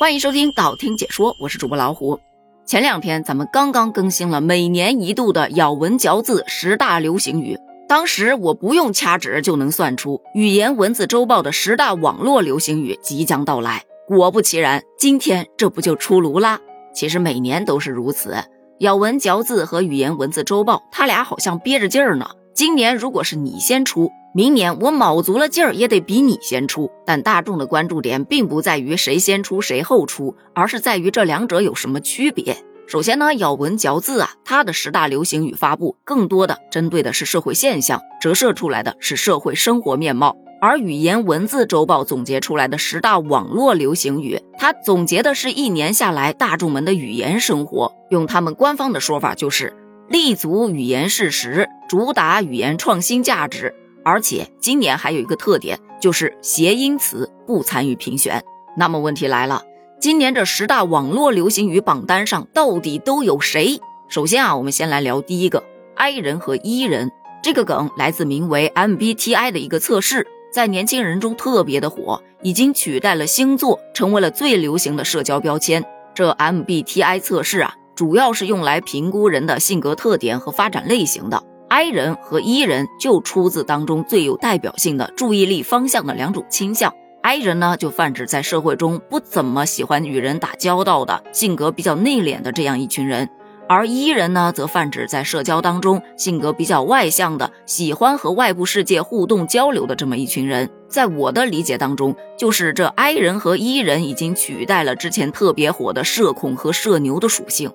欢迎收听道听解说，我是主播老虎。前两天咱们刚刚更新了每年一度的咬文嚼字十大流行语，当时我不用掐指就能算出语言文字周报的十大网络流行语即将到来。果不其然，今天这不就出炉啦？其实每年都是如此，咬文嚼字和语言文字周报，他俩好像憋着劲儿呢。今年如果是你先出。明年我卯足了劲儿也得比你先出，但大众的关注点并不在于谁先出谁后出，而是在于这两者有什么区别。首先呢，咬文嚼字啊，它的十大流行语发布更多的针对的是社会现象，折射出来的是社会生活面貌；而语言文字周报总结出来的十大网络流行语，它总结的是一年下来大众们的语言生活，用他们官方的说法就是立足语言事实，主打语言创新价值。而且今年还有一个特点，就是谐音词不参与评选。那么问题来了，今年这十大网络流行语榜单上到底都有谁？首先啊，我们先来聊第一个，I 人和 E 人这个梗来自名为 MBTI 的一个测试，在年轻人中特别的火，已经取代了星座，成为了最流行的社交标签。这 MBTI 测试啊，主要是用来评估人的性格特点和发展类型的。I 人和 E 人就出自当中最有代表性的注意力方向的两种倾向。I 人呢，就泛指在社会中不怎么喜欢与人打交道的，性格比较内敛的这样一群人；而 E 人呢，则泛指在社交当中性格比较外向的，喜欢和外部世界互动交流的这么一群人。在我的理解当中，就是这 I 人和 E 人已经取代了之前特别火的社恐和社牛的属性。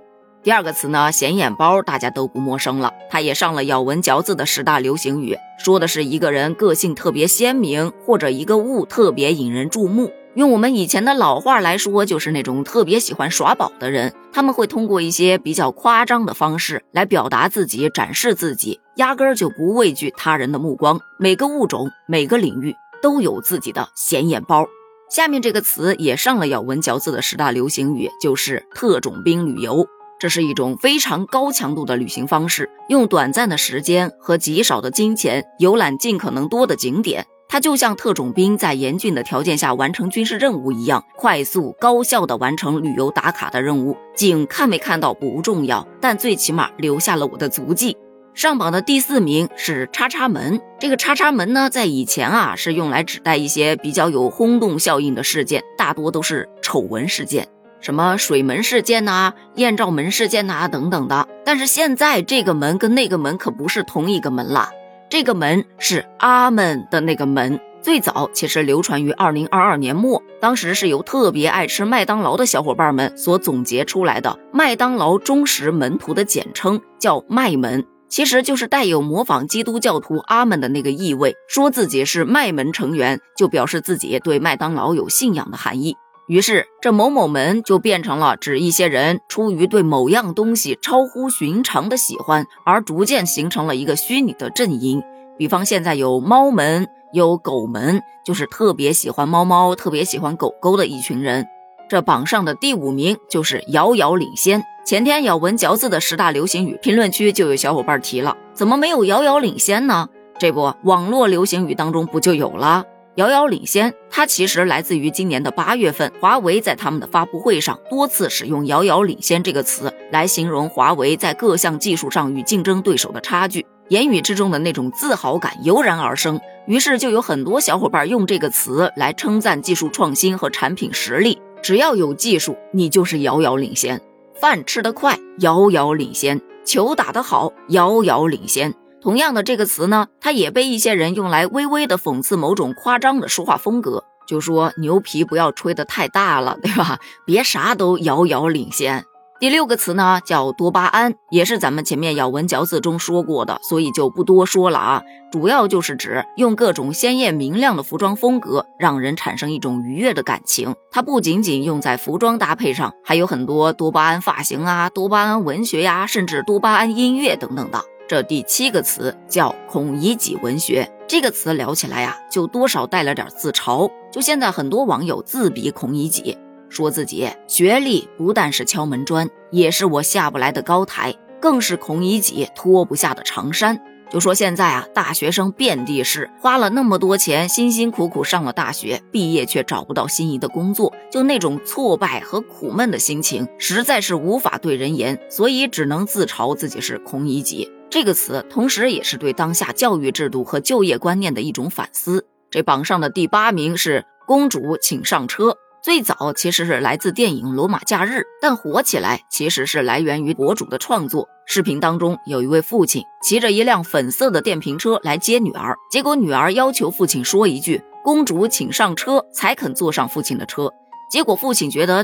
第二个词呢，显眼包大家都不陌生了，它也上了咬文嚼字的十大流行语，说的是一个人个性特别鲜明，或者一个物特别引人注目。用我们以前的老话来说，就是那种特别喜欢耍宝的人，他们会通过一些比较夸张的方式来表达自己、展示自己，压根儿就不畏惧他人的目光。每个物种、每个领域都有自己的显眼包。下面这个词也上了咬文嚼字的十大流行语，就是特种兵旅游。这是一种非常高强度的旅行方式，用短暂的时间和极少的金钱游览尽可能多的景点。它就像特种兵在严峻的条件下完成军事任务一样，快速高效的完成旅游打卡的任务。景看没看到不重要，但最起码留下了我的足迹。上榜的第四名是叉叉门。这个叉叉门呢，在以前啊是用来指代一些比较有轰动效应的事件，大多都是丑闻事件。什么水门事件呐、艳照门事件呐等等的，但是现在这个门跟那个门可不是同一个门了。这个门是阿门的那个门，最早其实流传于二零二二年末，当时是由特别爱吃麦当劳的小伙伴们所总结出来的，麦当劳忠实门徒的简称，叫麦门，其实就是带有模仿基督教徒阿门的那个意味，说自己是麦门成员，就表示自己对麦当劳有信仰的含义。于是，这某某门就变成了指一些人出于对某样东西超乎寻常的喜欢，而逐渐形成了一个虚拟的阵营。比方现在有猫门，有狗门，就是特别喜欢猫猫、特别喜欢狗狗的一群人。这榜上的第五名就是遥遥领先。前天咬文嚼字的十大流行语评论区就有小伙伴提了，怎么没有遥遥领先呢？这不，网络流行语当中不就有了？遥遥领先，它其实来自于今年的八月份，华为在他们的发布会上多次使用“遥遥领先”这个词来形容华为在各项技术上与竞争对手的差距，言语之中的那种自豪感油然而生。于是就有很多小伙伴用这个词来称赞技术创新和产品实力。只要有技术，你就是遥遥领先；饭吃得快，遥遥领先；球打得好，遥遥领先。同样的这个词呢，它也被一些人用来微微的讽刺某种夸张的说话风格，就说牛皮不要吹得太大了，对吧？别啥都遥遥领先。第六个词呢叫多巴胺，也是咱们前面咬文嚼字中说过的，所以就不多说了啊。主要就是指用各种鲜艳明亮的服装风格，让人产生一种愉悦的感情。它不仅仅用在服装搭配上，还有很多多巴胺发型啊、多巴胺文学呀，甚至多巴胺音乐等等的。这第七个词叫孔乙己文学，这个词聊起来呀，就多少带了点自嘲。就现在很多网友自比孔乙己，说自己学历不但是敲门砖，也是我下不来的高台，更是孔乙己脱不下的长衫。就说现在啊，大学生遍地是，花了那么多钱，辛辛苦苦上了大学，毕业却找不到心仪的工作，就那种挫败和苦闷的心情，实在是无法对人言，所以只能自嘲自己是孔乙己。这个词，同时也是对当下教育制度和就业观念的一种反思。这榜上的第八名是公主，请上车。最早其实是来自电影《罗马假日》，但火起来其实是来源于博主的创作。视频当中有一位父亲骑着一辆粉色的电瓶车来接女儿，结果女儿要求父亲说一句“公主，请上车”才肯坐上父亲的车。结果父亲觉得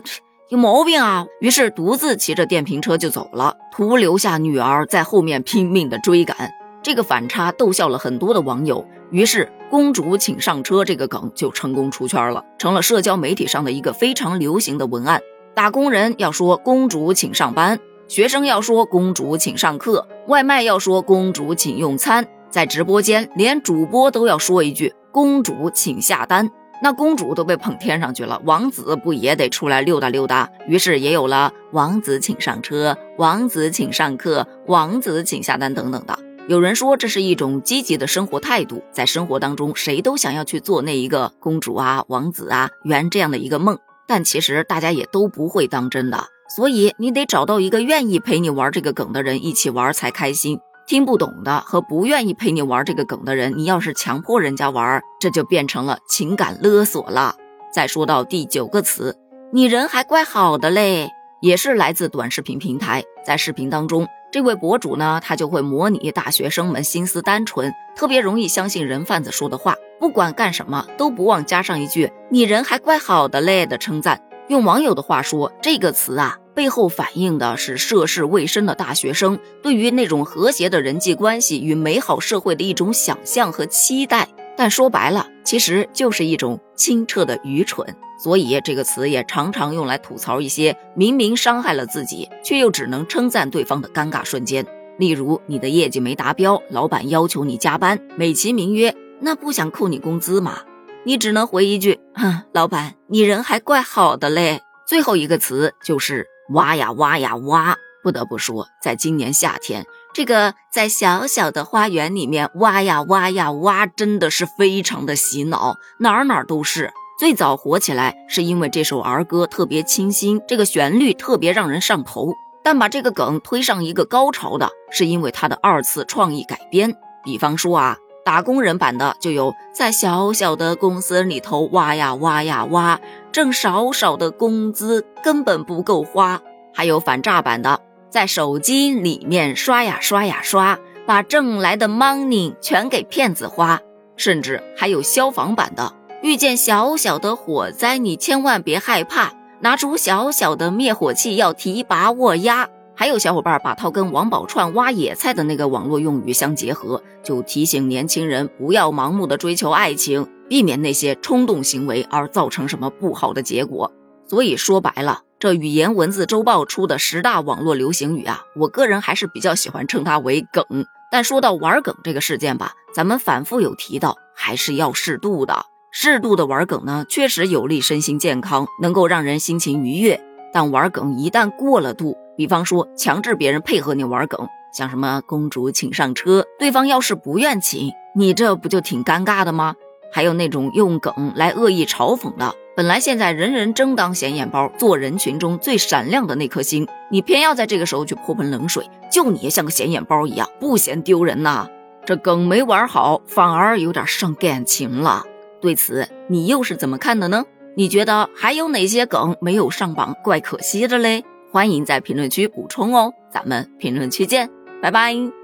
有毛病啊，于是独自骑着电瓶车就走了，徒留下女儿在后面拼命的追赶。这个反差逗笑了很多的网友，于是“公主请上车”这个梗就成功出圈了，成了社交媒体上的一个非常流行的文案。打工人要说“公主请上班”，学生要说“公主请上课”，外卖要说“公主请用餐”，在直播间连主播都要说一句“公主请下单”。那公主都被捧天上去了，王子不也得出来溜达溜达？于是也有了“王子请上车”“王子请上课”“王子请下单”等等的。有人说这是一种积极的生活态度，在生活当中，谁都想要去做那一个公主啊、王子啊、圆这样的一个梦，但其实大家也都不会当真的，所以你得找到一个愿意陪你玩这个梗的人一起玩才开心。听不懂的和不愿意陪你玩这个梗的人，你要是强迫人家玩，这就变成了情感勒索了。再说到第九个词，你人还怪好的嘞，也是来自短视频平台，在视频当中。这位博主呢，他就会模拟大学生们心思单纯，特别容易相信人贩子说的话，不管干什么都不忘加上一句“你人还怪好的嘞”的称赞。用网友的话说，这个词啊，背后反映的是涉世未深的大学生对于那种和谐的人际关系与美好社会的一种想象和期待。但说白了，其实就是一种清澈的愚蠢。所以这个词也常常用来吐槽一些明明伤害了自己，却又只能称赞对方的尴尬瞬间。例如，你的业绩没达标，老板要求你加班，美其名曰“那不想扣你工资吗？”你只能回一句：“哼，老板，你人还怪好的嘞。”最后一个词就是“挖呀挖呀挖”。不得不说，在今年夏天，这个在小小的花园里面挖呀挖呀挖，真的是非常的洗脑，哪儿哪儿都是。最早火起来是因为这首儿歌特别清新，这个旋律特别让人上头。但把这个梗推上一个高潮的是因为它的二次创意改编。比方说啊，打工人版的就有在小小的公司里头挖呀挖呀挖，挣少少的工资根本不够花。还有反诈版的，在手机里面刷呀刷呀刷，把挣来的 money 全给骗子花。甚至还有消防版的。遇见小小的火灾，你千万别害怕，拿出小小的灭火器，要提拔握压。还有小伙伴把它跟王宝钏挖野菜的那个网络用语相结合，就提醒年轻人不要盲目的追求爱情，避免那些冲动行为而造成什么不好的结果。所以说白了，这语言文字周报出的十大网络流行语啊，我个人还是比较喜欢称它为梗。但说到玩梗这个事件吧，咱们反复有提到，还是要适度的。适度的玩梗呢，确实有利身心健康，能够让人心情愉悦。但玩梗一旦过了度，比方说强制别人配合你玩梗，像什么公主请上车，对方要是不愿请，你这不就挺尴尬的吗？还有那种用梗来恶意嘲讽的，本来现在人人争当显眼包，做人群中最闪亮的那颗星，你偏要在这个时候去泼盆冷水，就你像个显眼包一样，不嫌丢人呐？这梗没玩好，反而有点伤感情了。对此，你又是怎么看的呢？你觉得还有哪些梗没有上榜，怪可惜的嘞？欢迎在评论区补充哦，咱们评论区见，拜拜。